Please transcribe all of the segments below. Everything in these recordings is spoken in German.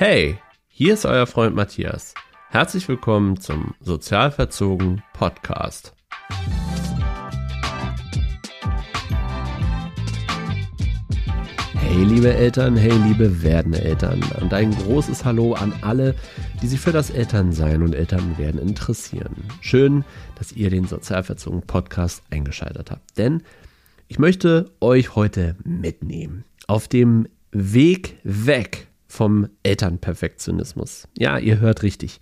Hey, hier ist euer Freund Matthias. Herzlich willkommen zum Sozialverzogen Podcast. Hey liebe Eltern, hey liebe werdende Eltern und ein großes Hallo an alle, die sich für das Elternsein und Elternwerden interessieren. Schön, dass ihr den Sozialverzogen Podcast eingeschaltet habt, denn ich möchte euch heute mitnehmen auf dem Weg weg vom Elternperfektionismus. Ja, ihr hört richtig.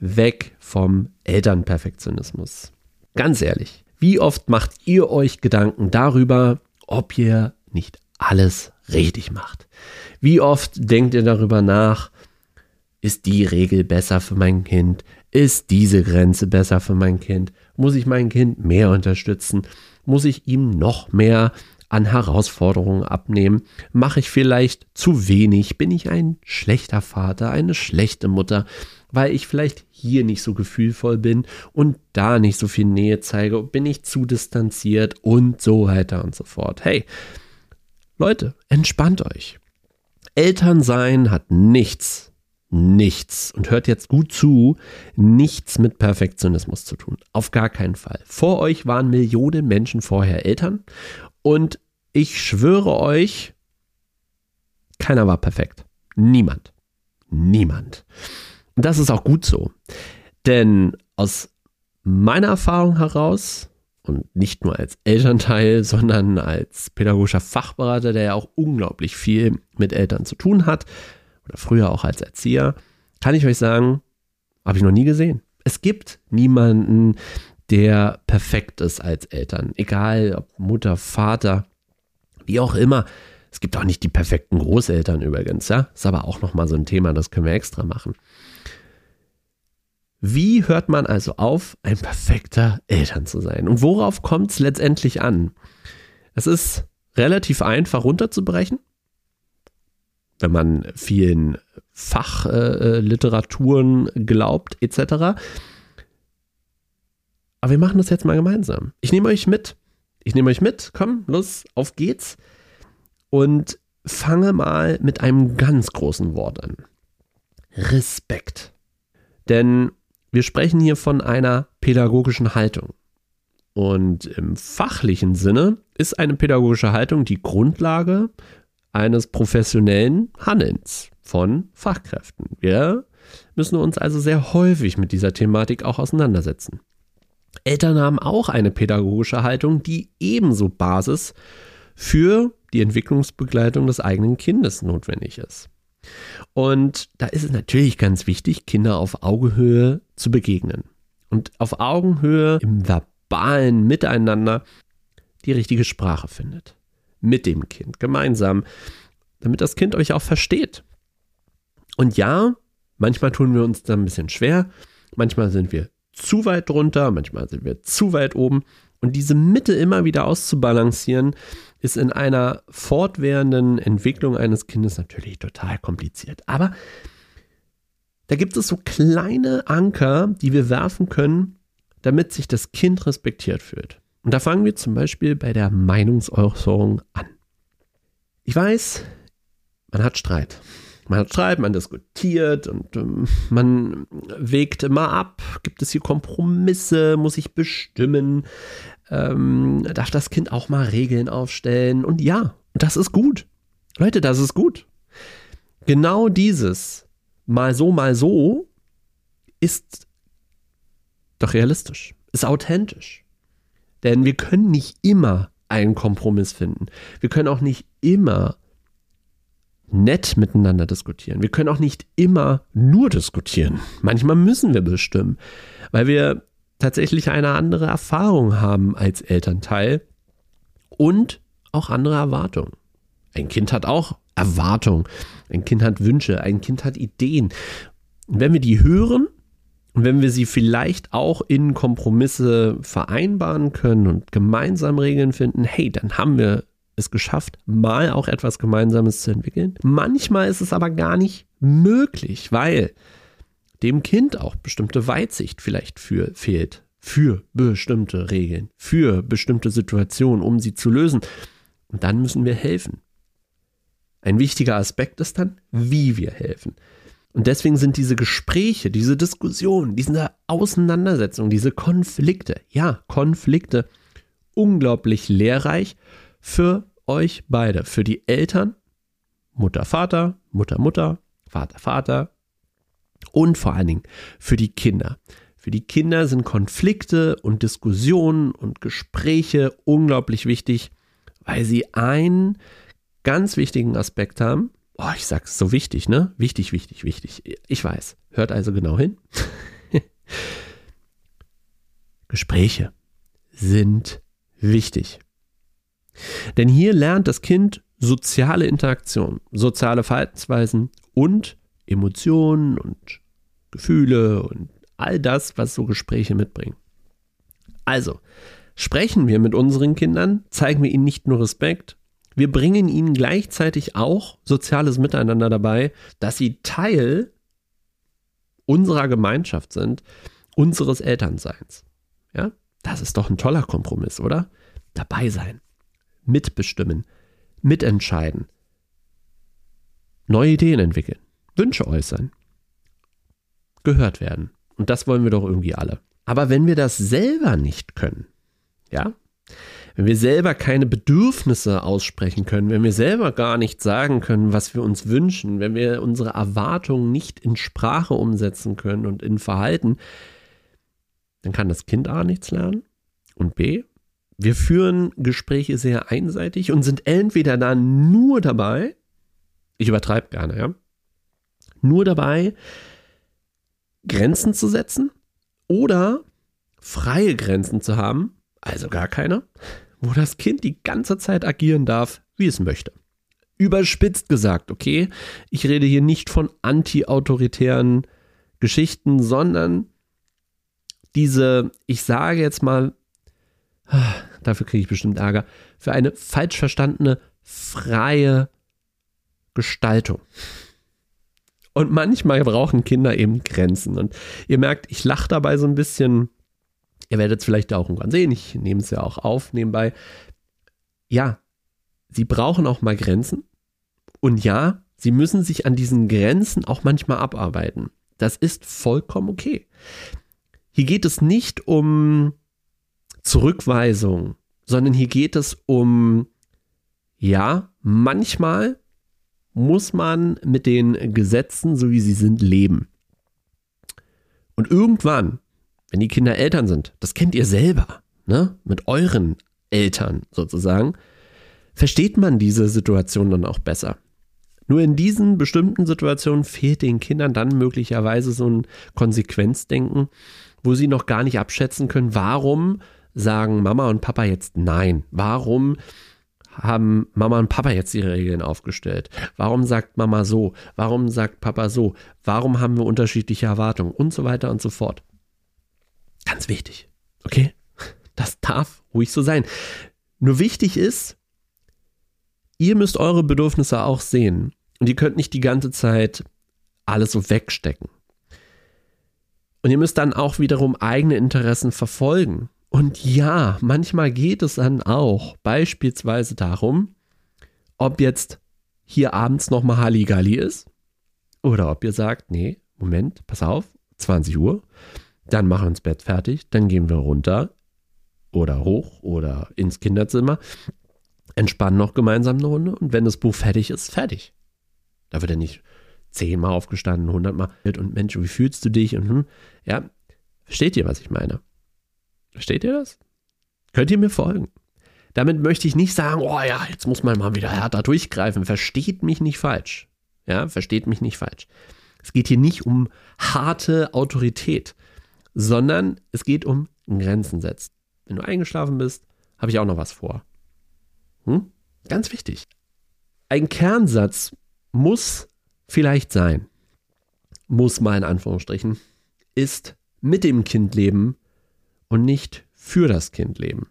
Weg vom Elternperfektionismus. Ganz ehrlich, wie oft macht ihr euch Gedanken darüber, ob ihr nicht alles richtig macht? Wie oft denkt ihr darüber nach, ist die Regel besser für mein Kind? Ist diese Grenze besser für mein Kind? Muss ich mein Kind mehr unterstützen? Muss ich ihm noch mehr an Herausforderungen abnehmen? Mache ich vielleicht zu wenig? Bin ich ein schlechter Vater, eine schlechte Mutter, weil ich vielleicht hier nicht so gefühlvoll bin und da nicht so viel Nähe zeige? Bin ich zu distanziert und so weiter und so fort? Hey, Leute, entspannt euch. Elternsein hat nichts, nichts, und hört jetzt gut zu, nichts mit Perfektionismus zu tun. Auf gar keinen Fall. Vor euch waren Millionen Menschen vorher Eltern und ich schwöre euch, keiner war perfekt. Niemand. Niemand. Und das ist auch gut so. Denn aus meiner Erfahrung heraus, und nicht nur als Elternteil, sondern als pädagogischer Fachberater, der ja auch unglaublich viel mit Eltern zu tun hat, oder früher auch als Erzieher, kann ich euch sagen, habe ich noch nie gesehen. Es gibt niemanden, der perfekt ist als Eltern. Egal ob Mutter, Vater, wie auch immer. Es gibt auch nicht die perfekten Großeltern übrigens, ja. Ist aber auch nochmal so ein Thema, das können wir extra machen. Wie hört man also auf, ein perfekter Eltern zu sein? Und worauf kommt es letztendlich an? Es ist relativ einfach runterzubrechen, wenn man vielen Fachliteraturen äh, glaubt, etc. Aber wir machen das jetzt mal gemeinsam. Ich nehme euch mit. Ich nehme euch mit. Komm, los, auf geht's. Und fange mal mit einem ganz großen Wort an. Respekt. Denn wir sprechen hier von einer pädagogischen Haltung. Und im fachlichen Sinne ist eine pädagogische Haltung die Grundlage eines professionellen Handelns von Fachkräften. Wir müssen uns also sehr häufig mit dieser Thematik auch auseinandersetzen. Eltern haben auch eine pädagogische Haltung, die ebenso Basis für die Entwicklungsbegleitung des eigenen Kindes notwendig ist. Und da ist es natürlich ganz wichtig, Kinder auf Augenhöhe zu begegnen. Und auf Augenhöhe im verbalen Miteinander die richtige Sprache findet. Mit dem Kind, gemeinsam, damit das Kind euch auch versteht. Und ja, manchmal tun wir uns da ein bisschen schwer, manchmal sind wir zu weit drunter, manchmal sind wir zu weit oben. Und diese Mitte immer wieder auszubalancieren, ist in einer fortwährenden Entwicklung eines Kindes natürlich total kompliziert. Aber da gibt es so kleine Anker, die wir werfen können, damit sich das Kind respektiert fühlt. Und da fangen wir zum Beispiel bei der Meinungsäußerung an. Ich weiß, man hat Streit. Man hat Streit, man diskutiert und ähm, man wägt immer ab. Gibt es hier Kompromisse? Muss ich bestimmen? Ähm, darf das Kind auch mal Regeln aufstellen? Und ja, das ist gut. Leute, das ist gut. Genau dieses mal so, mal so ist doch realistisch, ist authentisch. Denn wir können nicht immer einen Kompromiss finden. Wir können auch nicht immer nett miteinander diskutieren. Wir können auch nicht immer nur diskutieren. Manchmal müssen wir bestimmen, weil wir tatsächlich eine andere Erfahrung haben als Elternteil und auch andere Erwartungen. Ein Kind hat auch Erwartungen, ein Kind hat Wünsche, ein Kind hat Ideen. Und wenn wir die hören und wenn wir sie vielleicht auch in Kompromisse vereinbaren können und gemeinsam Regeln finden, hey, dann haben wir es geschafft, mal auch etwas Gemeinsames zu entwickeln. Manchmal ist es aber gar nicht möglich, weil dem Kind auch bestimmte Weitsicht vielleicht für, fehlt für bestimmte Regeln, für bestimmte Situationen, um sie zu lösen. Und dann müssen wir helfen. Ein wichtiger Aspekt ist dann, wie wir helfen. Und deswegen sind diese Gespräche, diese Diskussionen, diese Auseinandersetzungen, diese Konflikte, ja, Konflikte, unglaublich lehrreich für euch beide, für die Eltern, Mutter, Vater, Mutter, Mutter, Vater, Vater und vor allen Dingen für die Kinder. Für die Kinder sind Konflikte und Diskussionen und Gespräche unglaublich wichtig, weil sie einen ganz wichtigen Aspekt haben. Oh, ich sag's so wichtig, ne? Wichtig, wichtig, wichtig. Ich weiß. Hört also genau hin. Gespräche sind wichtig. Denn hier lernt das Kind soziale Interaktion, soziale Verhaltensweisen und Emotionen und Gefühle und all das, was so Gespräche mitbringen. Also, sprechen wir mit unseren Kindern, zeigen wir ihnen nicht nur Respekt, wir bringen ihnen gleichzeitig auch soziales Miteinander dabei, dass sie Teil unserer Gemeinschaft sind, unseres Elternseins. Ja, das ist doch ein toller Kompromiss, oder? Dabei sein, mitbestimmen, mitentscheiden, neue Ideen entwickeln, Wünsche äußern, gehört werden. Und das wollen wir doch irgendwie alle. Aber wenn wir das selber nicht können, ja, wenn wir selber keine Bedürfnisse aussprechen können, wenn wir selber gar nicht sagen können, was wir uns wünschen, wenn wir unsere Erwartungen nicht in Sprache umsetzen können und in Verhalten, dann kann das Kind A nichts lernen und B, wir führen Gespräche sehr einseitig und sind entweder dann nur dabei, ich übertreibe gerne, ja, nur dabei, Grenzen zu setzen oder freie Grenzen zu haben, also gar keine, wo das Kind die ganze Zeit agieren darf, wie es möchte. Überspitzt gesagt, okay, ich rede hier nicht von anti-autoritären Geschichten, sondern diese, ich sage jetzt mal, dafür kriege ich bestimmt Ärger, für eine falsch verstandene freie Gestaltung. Und manchmal brauchen Kinder eben Grenzen. Und ihr merkt, ich lache dabei so ein bisschen. Ihr werdet es vielleicht auch irgendwann sehen. Ich nehme es ja auch auf nebenbei. Ja, sie brauchen auch mal Grenzen. Und ja, sie müssen sich an diesen Grenzen auch manchmal abarbeiten. Das ist vollkommen okay. Hier geht es nicht um Zurückweisung, sondern hier geht es um, ja, manchmal muss man mit den Gesetzen, so wie sie sind, leben. Und irgendwann, wenn die Kinder Eltern sind, das kennt ihr selber, ne? mit euren Eltern sozusagen, versteht man diese Situation dann auch besser. Nur in diesen bestimmten Situationen fehlt den Kindern dann möglicherweise so ein Konsequenzdenken, wo sie noch gar nicht abschätzen können, warum sagen Mama und Papa jetzt Nein? Warum haben Mama und Papa jetzt ihre Regeln aufgestellt? Warum sagt Mama so? Warum sagt Papa so? Warum haben wir unterschiedliche Erwartungen? Und so weiter und so fort. Ganz wichtig. Okay? Das darf ruhig so sein. Nur wichtig ist, ihr müsst eure Bedürfnisse auch sehen. Und ihr könnt nicht die ganze Zeit alles so wegstecken. Und ihr müsst dann auch wiederum eigene Interessen verfolgen. Und ja, manchmal geht es dann auch beispielsweise darum, ob jetzt hier abends nochmal Halligalli ist oder ob ihr sagt, nee, Moment, pass auf, 20 Uhr, dann machen wir uns Bett fertig, dann gehen wir runter oder hoch oder ins Kinderzimmer, entspannen noch gemeinsam eine Runde und wenn das Buch fertig ist, fertig. Da wird er nicht zehnmal aufgestanden, hundertmal und Mensch, wie fühlst du dich und hm, ja, versteht ihr, was ich meine? Versteht ihr das? Könnt ihr mir folgen? Damit möchte ich nicht sagen, oh ja, jetzt muss man mal wieder härter durchgreifen. Versteht mich nicht falsch. Ja, versteht mich nicht falsch. Es geht hier nicht um harte Autorität, sondern es geht um Grenzen setzen. Wenn du eingeschlafen bist, habe ich auch noch was vor. Hm? Ganz wichtig. Ein Kernsatz muss vielleicht sein, muss mal in Anführungsstrichen, ist mit dem Kind leben und nicht für das Kind leben.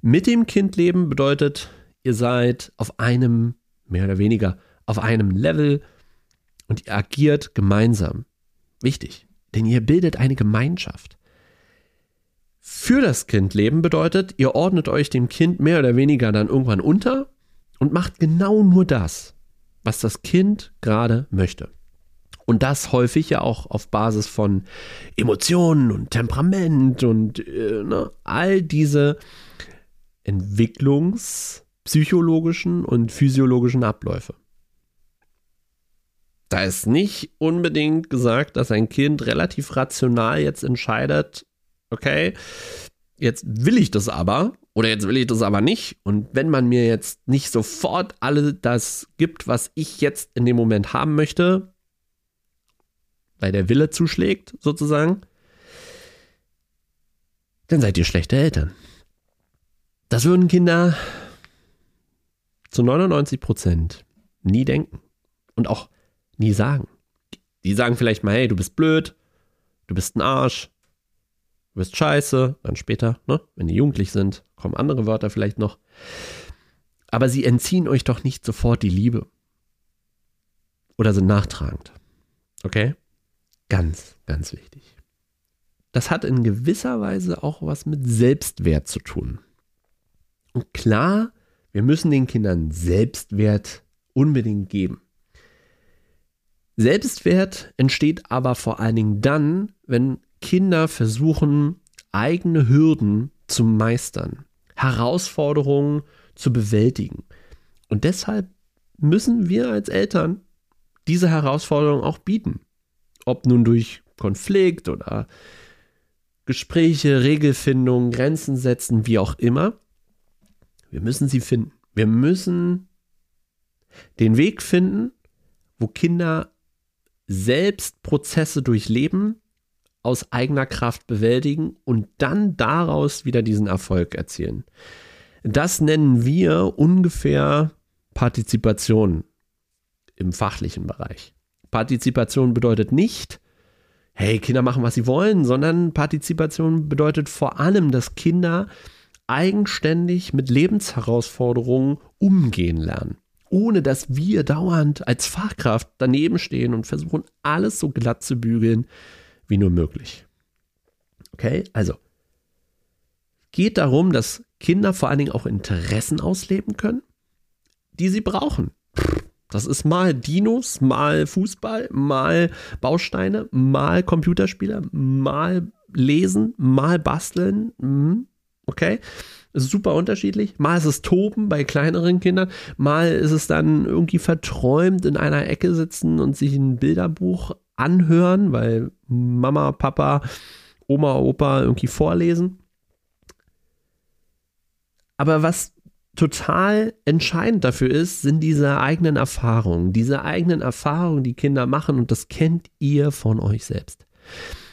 Mit dem Kind leben bedeutet, ihr seid auf einem, mehr oder weniger, auf einem Level und ihr agiert gemeinsam. Wichtig, denn ihr bildet eine Gemeinschaft. Für das Kind leben bedeutet, ihr ordnet euch dem Kind mehr oder weniger dann irgendwann unter und macht genau nur das, was das Kind gerade möchte. Und das häufig ja auch auf Basis von Emotionen und Temperament und äh, ne, all diese entwicklungspsychologischen und physiologischen Abläufe. Da ist nicht unbedingt gesagt, dass ein Kind relativ rational jetzt entscheidet, okay, jetzt will ich das aber oder jetzt will ich das aber nicht. Und wenn man mir jetzt nicht sofort alle das gibt, was ich jetzt in dem Moment haben möchte, weil der Wille zuschlägt, sozusagen, dann seid ihr schlechte Eltern. Das würden Kinder zu 99 Prozent nie denken und auch nie sagen. Die sagen vielleicht mal, hey, du bist blöd, du bist ein Arsch, du bist scheiße, dann später, ne, wenn die jugendlich sind, kommen andere Wörter vielleicht noch. Aber sie entziehen euch doch nicht sofort die Liebe. Oder sind nachtragend. Okay? Ganz, ganz wichtig. Das hat in gewisser Weise auch was mit Selbstwert zu tun. Und klar, wir müssen den Kindern Selbstwert unbedingt geben. Selbstwert entsteht aber vor allen Dingen dann, wenn Kinder versuchen, eigene Hürden zu meistern, Herausforderungen zu bewältigen. Und deshalb müssen wir als Eltern diese Herausforderung auch bieten. Ob nun durch Konflikt oder Gespräche, Regelfindung, Grenzen setzen, wie auch immer. Wir müssen sie finden. Wir müssen den Weg finden, wo Kinder selbst Prozesse durchleben, aus eigener Kraft bewältigen und dann daraus wieder diesen Erfolg erzielen. Das nennen wir ungefähr Partizipation im fachlichen Bereich. Partizipation bedeutet nicht, hey, Kinder machen, was sie wollen, sondern Partizipation bedeutet vor allem, dass Kinder eigenständig mit Lebensherausforderungen umgehen lernen ohne dass wir dauernd als Fachkraft daneben stehen und versuchen, alles so glatt zu bügeln wie nur möglich. Okay, also geht darum, dass Kinder vor allen Dingen auch Interessen ausleben können, die sie brauchen. Das ist mal Dinos, mal Fußball, mal Bausteine, mal Computerspiele, mal Lesen, mal Basteln. Mhm. Okay, ist super unterschiedlich. Mal ist es Toben bei kleineren Kindern, mal ist es dann irgendwie verträumt in einer Ecke sitzen und sich ein Bilderbuch anhören, weil Mama, Papa, Oma, Opa irgendwie vorlesen. Aber was total entscheidend dafür ist, sind diese eigenen Erfahrungen, diese eigenen Erfahrungen, die Kinder machen und das kennt ihr von euch selbst.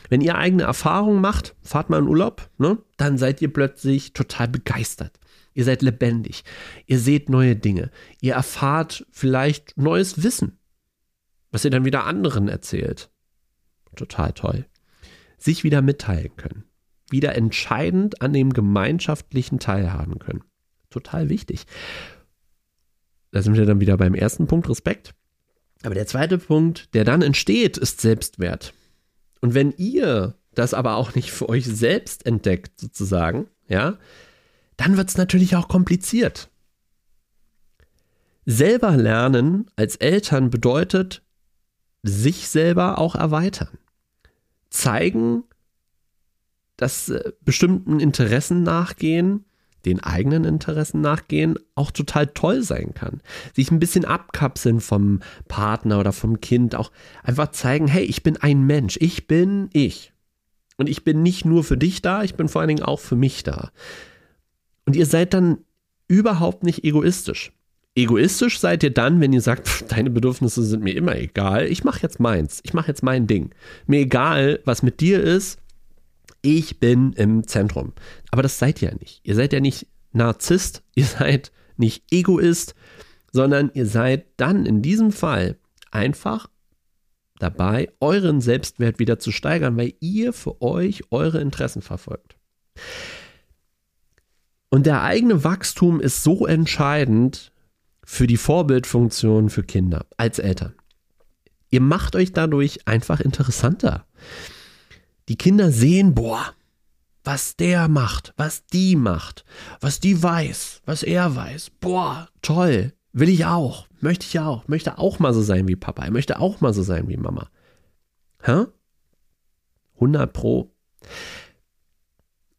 Wenn ihr eigene Erfahrungen macht, fahrt mal in Urlaub, ne, dann seid ihr plötzlich total begeistert. Ihr seid lebendig. Ihr seht neue Dinge. Ihr erfahrt vielleicht neues Wissen, was ihr dann wieder anderen erzählt. Total toll. Sich wieder mitteilen können. Wieder entscheidend an dem gemeinschaftlichen teilhaben können. Total wichtig. Da sind wir dann wieder beim ersten Punkt, Respekt. Aber der zweite Punkt, der dann entsteht, ist Selbstwert. Und wenn ihr das aber auch nicht für euch selbst entdeckt, sozusagen, ja, dann wird es natürlich auch kompliziert. Selber lernen als Eltern bedeutet, sich selber auch erweitern. Zeigen, dass äh, bestimmten Interessen nachgehen, den eigenen Interessen nachgehen, auch total toll sein kann. Sich ein bisschen abkapseln vom Partner oder vom Kind, auch einfach zeigen, hey, ich bin ein Mensch, ich bin ich. Und ich bin nicht nur für dich da, ich bin vor allen Dingen auch für mich da. Und ihr seid dann überhaupt nicht egoistisch. Egoistisch seid ihr dann, wenn ihr sagt, pff, deine Bedürfnisse sind mir immer egal, ich mache jetzt meins, ich mache jetzt mein Ding. Mir egal, was mit dir ist, ich bin im Zentrum. Aber das seid ihr ja nicht. Ihr seid ja nicht Narzisst, ihr seid nicht Egoist, sondern ihr seid dann in diesem Fall einfach dabei, euren Selbstwert wieder zu steigern, weil ihr für euch eure Interessen verfolgt. Und der eigene Wachstum ist so entscheidend für die Vorbildfunktion für Kinder als Eltern. Ihr macht euch dadurch einfach interessanter. Die Kinder sehen, boah, was der macht, was die macht, was die weiß, was er weiß. Boah, toll, will ich auch. Möchte ich auch. Möchte auch mal so sein wie Papa. Er möchte auch mal so sein wie Mama. Hä? 100 Pro.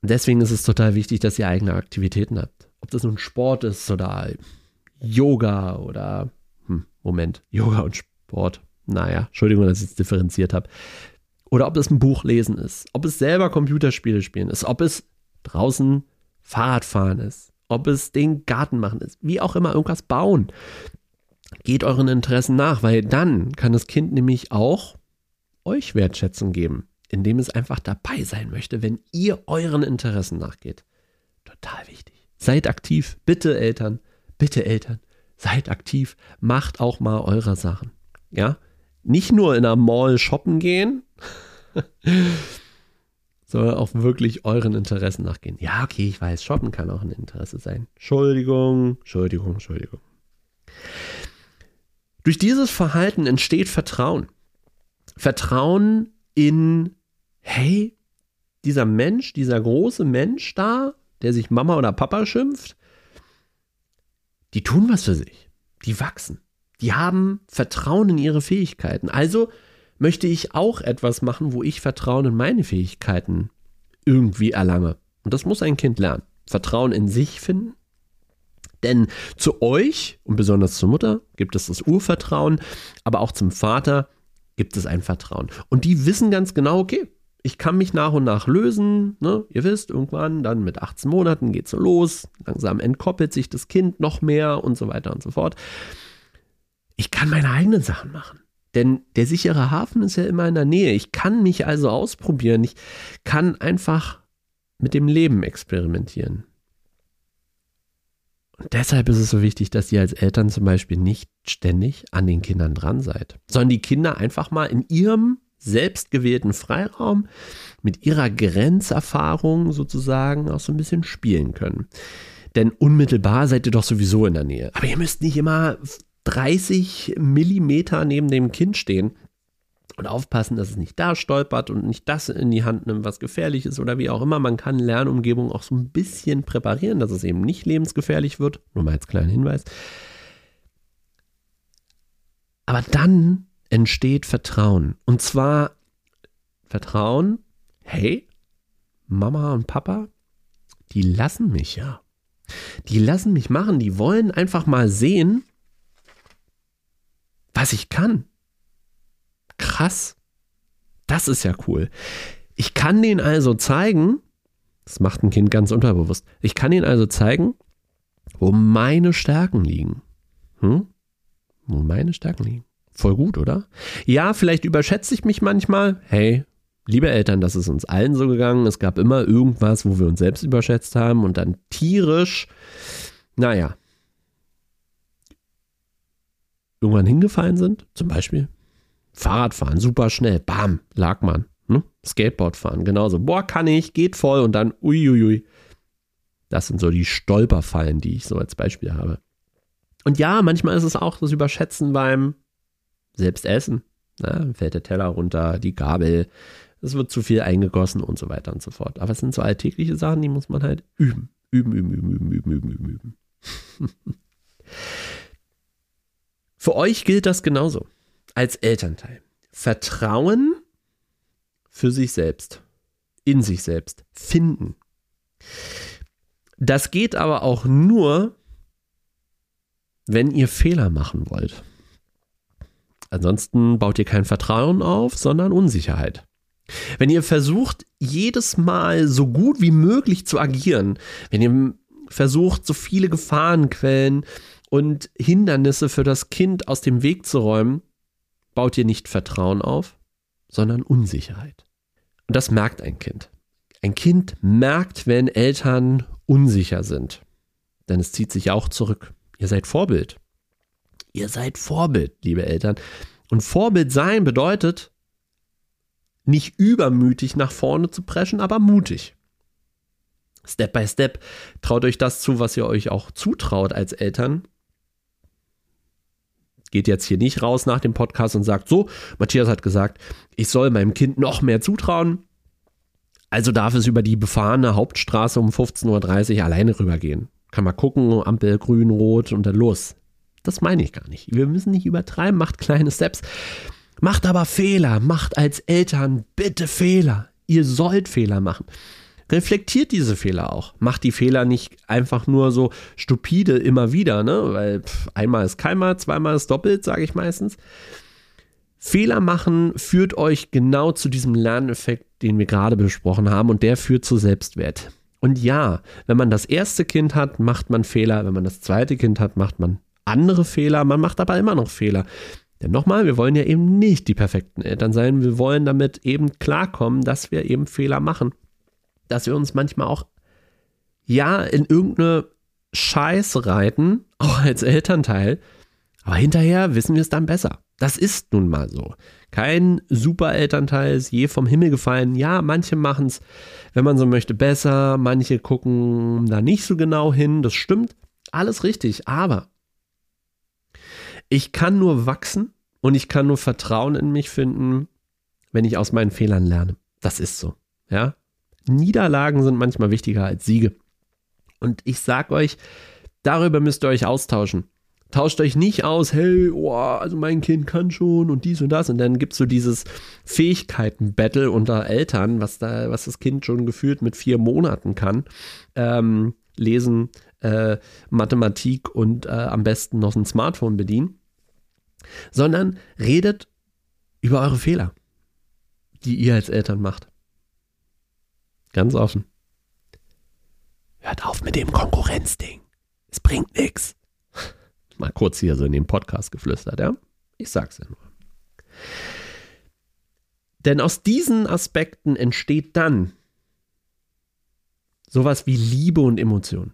Deswegen ist es total wichtig, dass ihr eigene Aktivitäten habt. Ob das nun Sport ist oder Yoga oder, hm, Moment, Yoga und Sport. Naja, Entschuldigung, dass ich es differenziert habe. Oder ob es ein Buch lesen ist, ob es selber Computerspiele spielen ist, ob es draußen Fahrradfahren ist, ob es den Garten machen ist, wie auch immer, irgendwas bauen. Geht euren Interessen nach, weil dann kann das Kind nämlich auch euch Wertschätzung geben, indem es einfach dabei sein möchte, wenn ihr euren Interessen nachgeht. Total wichtig. Seid aktiv, bitte Eltern, bitte Eltern, seid aktiv, macht auch mal eure Sachen. Ja? Nicht nur in einer Mall shoppen gehen, sondern auch wirklich euren Interessen nachgehen. Ja, okay, ich weiß, shoppen kann auch ein Interesse sein. Entschuldigung, Entschuldigung, Entschuldigung. Durch dieses Verhalten entsteht Vertrauen. Vertrauen in, hey, dieser Mensch, dieser große Mensch da, der sich Mama oder Papa schimpft, die tun was für sich. Die wachsen. Die haben Vertrauen in ihre Fähigkeiten. Also möchte ich auch etwas machen, wo ich Vertrauen in meine Fähigkeiten irgendwie erlange. Und das muss ein Kind lernen. Vertrauen in sich finden. Denn zu euch und besonders zur Mutter gibt es das Urvertrauen, aber auch zum Vater gibt es ein Vertrauen. Und die wissen ganz genau, okay, ich kann mich nach und nach lösen. Ne? Ihr wisst, irgendwann, dann mit 18 Monaten geht es so los. Langsam entkoppelt sich das Kind noch mehr und so weiter und so fort. Ich kann meine eigenen Sachen machen. Denn der sichere Hafen ist ja immer in der Nähe. Ich kann mich also ausprobieren. Ich kann einfach mit dem Leben experimentieren. Und deshalb ist es so wichtig, dass ihr als Eltern zum Beispiel nicht ständig an den Kindern dran seid, sondern die Kinder einfach mal in ihrem selbstgewählten Freiraum mit ihrer Grenzerfahrung sozusagen auch so ein bisschen spielen können. Denn unmittelbar seid ihr doch sowieso in der Nähe. Aber ihr müsst nicht immer 30 Millimeter neben dem Kind stehen und aufpassen, dass es nicht da stolpert und nicht das in die Hand nimmt, was gefährlich ist oder wie auch immer. Man kann Lernumgebung auch so ein bisschen präparieren, dass es eben nicht lebensgefährlich wird. Nur mal als kleinen Hinweis. Aber dann entsteht Vertrauen. Und zwar Vertrauen, hey, Mama und Papa, die lassen mich ja. Die lassen mich machen, die wollen einfach mal sehen, was ich kann. Krass. Das ist ja cool. Ich kann denen also zeigen, das macht ein Kind ganz unterbewusst, ich kann ihnen also zeigen, wo meine Stärken liegen. Hm? Wo meine Stärken liegen. Voll gut, oder? Ja, vielleicht überschätze ich mich manchmal. Hey, liebe Eltern, das ist uns allen so gegangen. Es gab immer irgendwas, wo wir uns selbst überschätzt haben und dann tierisch, naja, irgendwann hingefallen sind, zum Beispiel Fahrradfahren, super schnell, bam, lag man. Ne? Skateboardfahren, genauso. Boah, kann ich, geht voll und dann uiuiui. Das sind so die Stolperfallen, die ich so als Beispiel habe. Und ja, manchmal ist es auch das Überschätzen beim Selbstessen. Na, fällt der Teller runter, die Gabel, es wird zu viel eingegossen und so weiter und so fort. Aber es sind so alltägliche Sachen, die muss man halt. Üben, üben, üben, üben, üben, üben, üben, üben. Für euch gilt das genauso als Elternteil. Vertrauen für sich selbst, in sich selbst, finden. Das geht aber auch nur, wenn ihr Fehler machen wollt. Ansonsten baut ihr kein Vertrauen auf, sondern Unsicherheit. Wenn ihr versucht, jedes Mal so gut wie möglich zu agieren, wenn ihr versucht, so viele Gefahrenquellen und Hindernisse für das Kind aus dem Weg zu räumen, baut ihr nicht Vertrauen auf, sondern Unsicherheit. Und das merkt ein Kind. Ein Kind merkt, wenn Eltern unsicher sind. Denn es zieht sich auch zurück. Ihr seid Vorbild. Ihr seid Vorbild, liebe Eltern. Und Vorbild sein bedeutet, nicht übermütig nach vorne zu preschen, aber mutig. Step by Step traut euch das zu, was ihr euch auch zutraut als Eltern geht jetzt hier nicht raus nach dem Podcast und sagt, so, Matthias hat gesagt, ich soll meinem Kind noch mehr zutrauen. Also darf es über die befahrene Hauptstraße um 15.30 Uhr alleine rübergehen. Kann mal gucken, Ampel grün, rot und dann los. Das meine ich gar nicht. Wir müssen nicht übertreiben, macht kleine Steps. Macht aber Fehler, macht als Eltern bitte Fehler. Ihr sollt Fehler machen. Reflektiert diese Fehler auch. Macht die Fehler nicht einfach nur so stupide immer wieder, ne? Weil pff, einmal ist keinmal, zweimal ist doppelt, sage ich meistens. Fehler machen führt euch genau zu diesem Lerneffekt, den wir gerade besprochen haben, und der führt zu Selbstwert. Und ja, wenn man das erste Kind hat, macht man Fehler. Wenn man das zweite Kind hat, macht man andere Fehler. Man macht aber immer noch Fehler. Denn nochmal, wir wollen ja eben nicht die perfekten Eltern sein. Wir wollen damit eben klarkommen, dass wir eben Fehler machen. Dass wir uns manchmal auch, ja, in irgendeine Scheiße reiten, auch als Elternteil. Aber hinterher wissen wir es dann besser. Das ist nun mal so. Kein super Elternteil ist je vom Himmel gefallen. Ja, manche machen es, wenn man so möchte, besser. Manche gucken da nicht so genau hin. Das stimmt. Alles richtig. Aber ich kann nur wachsen und ich kann nur Vertrauen in mich finden, wenn ich aus meinen Fehlern lerne. Das ist so. Ja. Niederlagen sind manchmal wichtiger als Siege. Und ich sag euch, darüber müsst ihr euch austauschen tauscht euch nicht aus, hey, oh, also mein Kind kann schon und dies und das. Und dann gibt es so dieses Fähigkeiten-Battle unter Eltern, was da, was das Kind schon gefühlt mit vier Monaten kann. Ähm, lesen, äh, Mathematik und äh, am besten noch ein Smartphone bedienen. Sondern redet über eure Fehler, die ihr als Eltern macht. Ganz offen. Hört auf mit dem Konkurrenzding. Es bringt nichts. Mal kurz hier so in den Podcast geflüstert, ja? Ich sag's ja nur. Denn aus diesen Aspekten entsteht dann sowas wie Liebe und Emotion.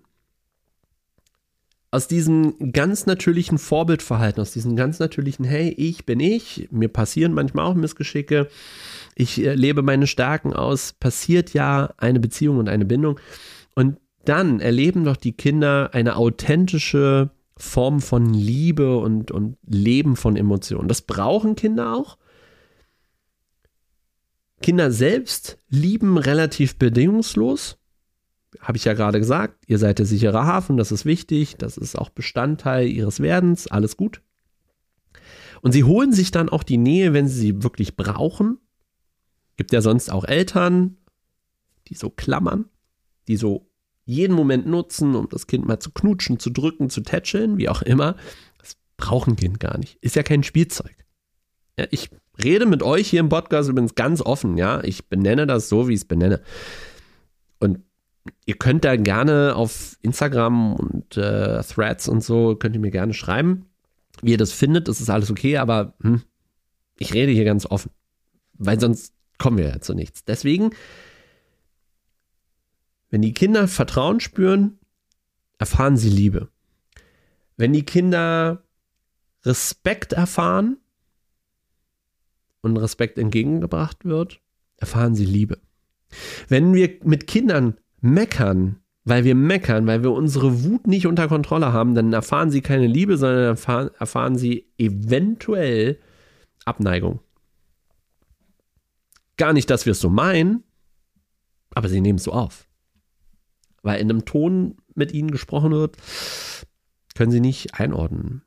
Aus diesem ganz natürlichen Vorbildverhalten, aus diesem ganz natürlichen, hey, ich bin ich, mir passieren manchmal auch Missgeschicke, ich äh, lebe meine Stärken aus, passiert ja eine Beziehung und eine Bindung. Und dann erleben doch die Kinder eine authentische Form von Liebe und, und Leben von Emotionen. Das brauchen Kinder auch. Kinder selbst lieben relativ bedingungslos. Habe ich ja gerade gesagt, ihr seid der sichere Hafen, das ist wichtig, das ist auch Bestandteil ihres Werdens, alles gut. Und sie holen sich dann auch die Nähe, wenn sie sie wirklich brauchen. Gibt ja sonst auch Eltern, die so klammern, die so jeden Moment nutzen, um das Kind mal zu knutschen, zu drücken, zu tätscheln, wie auch immer. Das braucht ein Kind gar nicht. Ist ja kein Spielzeug. Ja, ich rede mit euch hier im Podcast übrigens ganz offen, ja. Ich benenne das so, wie ich es benenne. Ihr könnt da gerne auf Instagram und äh, Threads und so, könnt ihr mir gerne schreiben, wie ihr das findet. Das ist alles okay, aber hm, ich rede hier ganz offen. Weil sonst kommen wir ja zu nichts. Deswegen wenn die Kinder Vertrauen spüren, erfahren sie Liebe. Wenn die Kinder Respekt erfahren und Respekt entgegengebracht wird, erfahren sie Liebe. Wenn wir mit Kindern meckern, weil wir meckern, weil wir unsere Wut nicht unter Kontrolle haben, dann erfahren sie keine Liebe, sondern erfahren, erfahren sie eventuell Abneigung. Gar nicht, dass wir es so meinen, aber sie nehmen es so auf weil in einem Ton mit ihnen gesprochen wird, können sie nicht einordnen.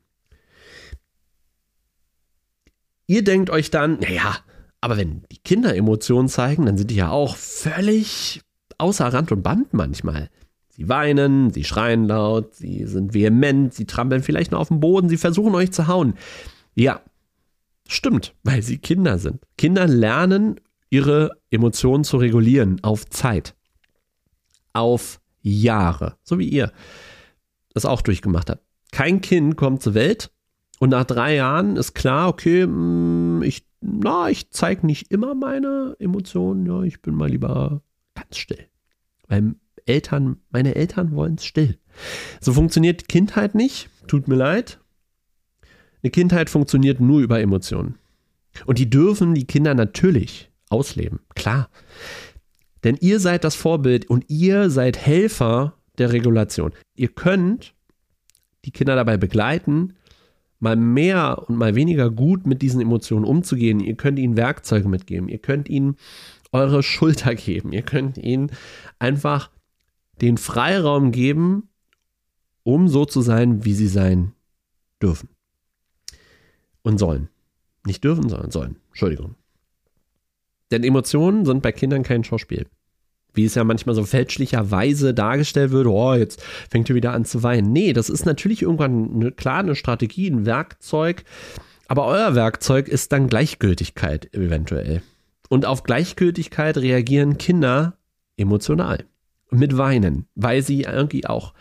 Ihr denkt euch dann, naja, aber wenn die Kinder Emotionen zeigen, dann sind die ja auch völlig außer Rand und Band manchmal. Sie weinen, sie schreien laut, sie sind vehement, sie trampeln vielleicht noch auf dem Boden, sie versuchen euch zu hauen. Ja, stimmt, weil sie Kinder sind. Kinder lernen, ihre Emotionen zu regulieren auf Zeit. Auf Jahre, so wie ihr das auch durchgemacht habt. Kein Kind kommt zur Welt und nach drei Jahren ist klar, okay, mm, ich, na, ich zeige nicht immer meine Emotionen, ja, ich bin mal lieber ganz still. Weil Eltern, meine Eltern wollen es still. So funktioniert Kindheit nicht, tut mir leid. Eine Kindheit funktioniert nur über Emotionen. Und die dürfen die Kinder natürlich ausleben, klar. Denn ihr seid das Vorbild und ihr seid Helfer der Regulation. Ihr könnt die Kinder dabei begleiten, mal mehr und mal weniger gut mit diesen Emotionen umzugehen. Ihr könnt ihnen Werkzeuge mitgeben. Ihr könnt ihnen eure Schulter geben. Ihr könnt ihnen einfach den Freiraum geben, um so zu sein, wie sie sein dürfen. Und sollen. Nicht dürfen, sondern sollen. Entschuldigung. Denn Emotionen sind bei Kindern kein Schauspiel. Wie es ja manchmal so fälschlicherweise dargestellt wird, oh, jetzt fängt ihr wieder an zu weinen. Nee, das ist natürlich irgendwann eine, klar Strategie, ein Werkzeug. Aber euer Werkzeug ist dann Gleichgültigkeit eventuell. Und auf Gleichgültigkeit reagieren Kinder emotional. Mit Weinen, weil sie irgendwie auch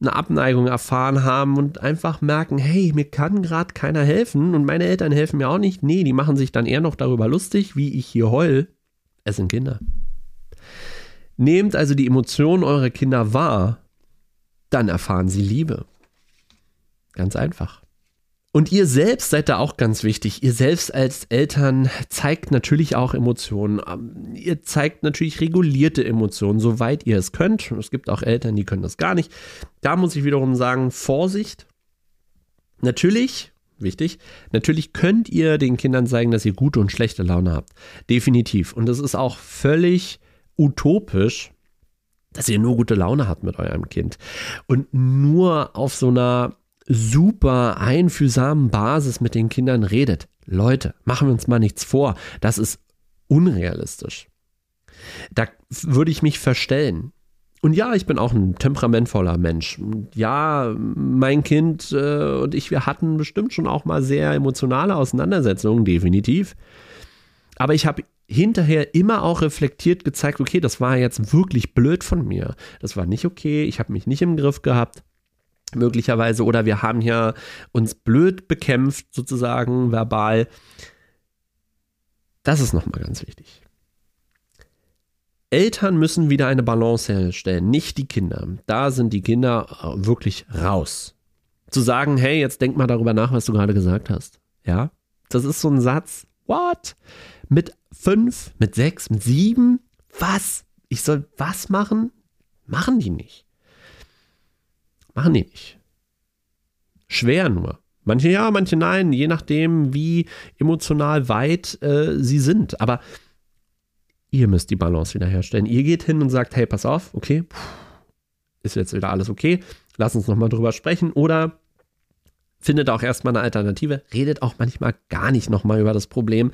eine Abneigung erfahren haben und einfach merken, hey, mir kann gerade keiner helfen und meine Eltern helfen mir auch nicht. Nee, die machen sich dann eher noch darüber lustig, wie ich hier heul. Es sind Kinder. Nehmt also die Emotionen eurer Kinder wahr, dann erfahren sie Liebe. Ganz einfach. Und ihr selbst seid da auch ganz wichtig. Ihr selbst als Eltern zeigt natürlich auch Emotionen. Ähm, ihr zeigt natürlich regulierte Emotionen, soweit ihr es könnt. Es gibt auch Eltern, die können das gar nicht. Da muss ich wiederum sagen, Vorsicht. Natürlich, wichtig, natürlich könnt ihr den Kindern zeigen, dass ihr gute und schlechte Laune habt. Definitiv. Und es ist auch völlig utopisch, dass ihr nur gute Laune habt mit eurem Kind. Und nur auf so einer super einfühlsamen Basis mit den Kindern redet. Leute, machen wir uns mal nichts vor. Das ist unrealistisch. Da würde ich mich verstellen. Und ja, ich bin auch ein temperamentvoller Mensch. Ja, mein Kind äh, und ich, wir hatten bestimmt schon auch mal sehr emotionale Auseinandersetzungen, definitiv. Aber ich habe hinterher immer auch reflektiert gezeigt, okay, das war jetzt wirklich blöd von mir. Das war nicht okay, ich habe mich nicht im Griff gehabt möglicherweise oder wir haben hier uns blöd bekämpft sozusagen verbal. Das ist nochmal ganz wichtig. Eltern müssen wieder eine Balance herstellen, nicht die Kinder. Da sind die Kinder äh, wirklich raus. Zu sagen, hey, jetzt denk mal darüber nach, was du gerade gesagt hast. Ja, das ist so ein Satz. What? Mit fünf, mit sechs, mit sieben? Was? Ich soll was machen? Machen die nicht. Machen die nicht. Schwer nur. Manche ja, manche nein, je nachdem, wie emotional weit äh, sie sind. Aber ihr müsst die Balance wiederherstellen. Ihr geht hin und sagt, hey, pass auf, okay, ist jetzt wieder alles okay, lass uns nochmal drüber sprechen. Oder findet auch erstmal eine Alternative, redet auch manchmal gar nicht nochmal über das Problem.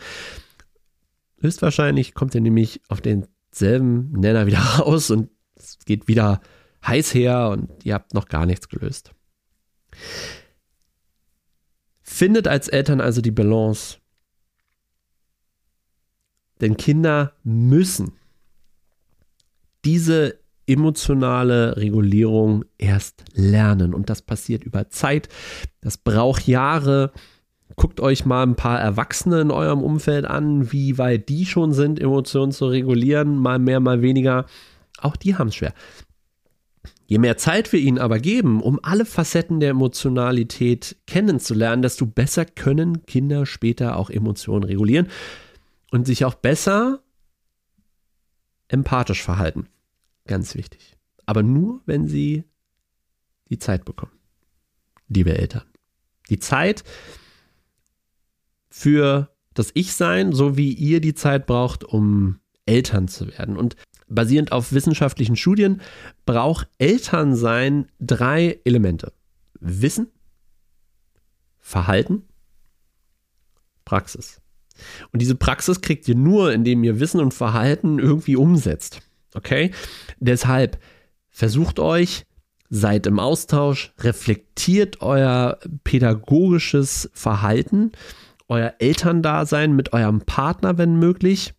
Höchstwahrscheinlich kommt ihr nämlich auf denselben Nenner wieder raus und es geht wieder heiß her und ihr habt noch gar nichts gelöst. Findet als Eltern also die Balance. Denn Kinder müssen diese emotionale Regulierung erst lernen. Und das passiert über Zeit. Das braucht Jahre. Guckt euch mal ein paar Erwachsene in eurem Umfeld an, wie weit die schon sind, Emotionen zu regulieren, mal mehr, mal weniger. Auch die haben es schwer. Je mehr Zeit wir ihnen aber geben, um alle Facetten der Emotionalität kennenzulernen, desto besser können Kinder später auch Emotionen regulieren und sich auch besser empathisch verhalten. Ganz wichtig. Aber nur, wenn sie die Zeit bekommen. Liebe Eltern. Die Zeit für das Ich-Sein, so wie ihr die Zeit braucht, um Eltern zu werden. Und basierend auf wissenschaftlichen Studien braucht Elternsein drei Elemente. Wissen, Verhalten, Praxis. Und diese Praxis kriegt ihr nur, indem ihr Wissen und Verhalten irgendwie umsetzt. Okay? Deshalb versucht euch, seid im Austausch, reflektiert euer pädagogisches Verhalten, euer Elterndasein mit eurem Partner, wenn möglich.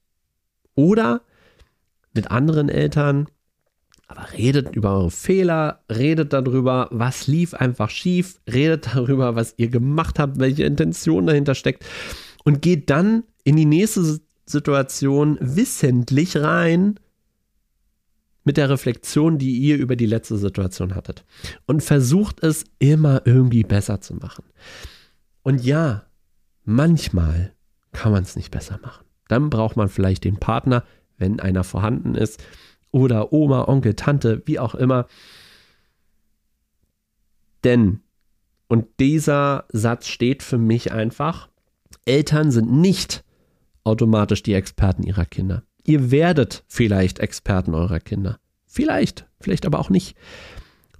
Oder mit anderen Eltern, aber redet über eure Fehler, redet darüber, was lief einfach schief, redet darüber, was ihr gemacht habt, welche Intention dahinter steckt und geht dann in die nächste Situation wissentlich rein mit der Reflexion, die ihr über die letzte Situation hattet. Und versucht es immer irgendwie besser zu machen. Und ja, manchmal kann man es nicht besser machen. Dann braucht man vielleicht den Partner, wenn einer vorhanden ist, oder Oma, Onkel, Tante, wie auch immer. Denn, und dieser Satz steht für mich einfach, Eltern sind nicht automatisch die Experten ihrer Kinder. Ihr werdet vielleicht Experten eurer Kinder. Vielleicht, vielleicht aber auch nicht.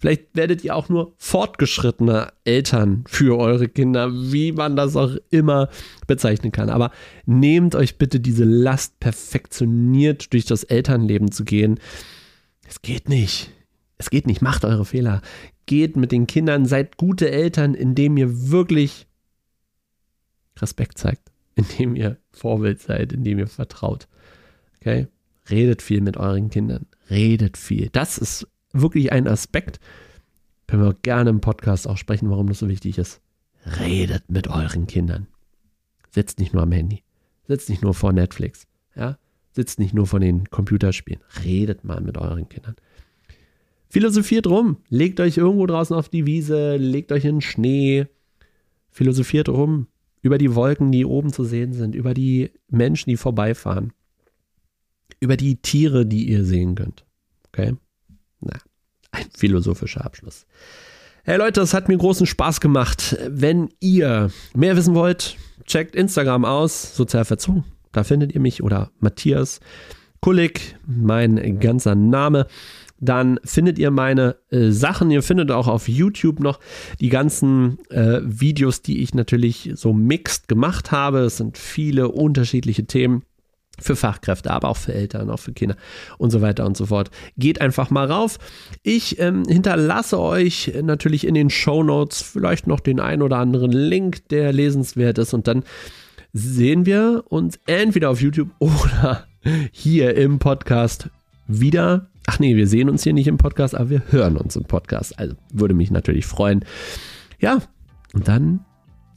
Vielleicht werdet ihr auch nur fortgeschrittene Eltern für eure Kinder, wie man das auch immer bezeichnen kann. Aber nehmt euch bitte diese Last, perfektioniert durch das Elternleben zu gehen. Es geht nicht. Es geht nicht. Macht eure Fehler. Geht mit den Kindern, seid gute Eltern, indem ihr wirklich Respekt zeigt, indem ihr Vorbild seid, indem ihr vertraut. Okay? Redet viel mit euren Kindern. Redet viel. Das ist wirklich ein Aspekt. Können wir gerne im Podcast auch sprechen, warum das so wichtig ist. Redet mit euren Kindern. Sitzt nicht nur am Handy. Sitzt nicht nur vor Netflix. Ja? Sitzt nicht nur vor den Computerspielen. Redet mal mit euren Kindern. Philosophiert rum. Legt euch irgendwo draußen auf die Wiese. Legt euch in den Schnee. Philosophiert rum. Über die Wolken, die oben zu sehen sind. Über die Menschen, die vorbeifahren über die Tiere, die ihr sehen könnt. Okay? Na, ein philosophischer Abschluss. Hey Leute, es hat mir großen Spaß gemacht. Wenn ihr mehr wissen wollt, checkt Instagram aus, sozial verzogen. Da findet ihr mich oder Matthias Kullig, mein ganzer Name. Dann findet ihr meine äh, Sachen. Ihr findet auch auf YouTube noch die ganzen äh, Videos, die ich natürlich so mixed gemacht habe. Es sind viele unterschiedliche Themen für Fachkräfte, aber auch für Eltern, auch für Kinder und so weiter und so fort. Geht einfach mal rauf. Ich ähm, hinterlasse euch natürlich in den Show Notes vielleicht noch den ein oder anderen Link, der lesenswert ist und dann sehen wir uns entweder auf YouTube oder hier im Podcast wieder. Ach nee, wir sehen uns hier nicht im Podcast, aber wir hören uns im Podcast. Also würde mich natürlich freuen. Ja, und dann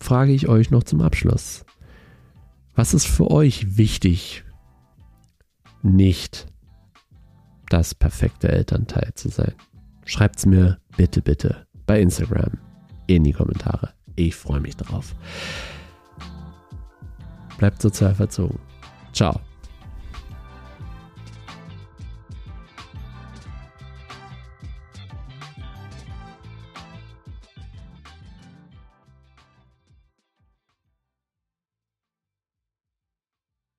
frage ich euch noch zum Abschluss. Was ist für euch wichtig nicht das perfekte Elternteil zu sein. Schreibt es mir bitte, bitte bei Instagram in die Kommentare. Ich freue mich drauf. Bleibt sozial verzogen. Ciao.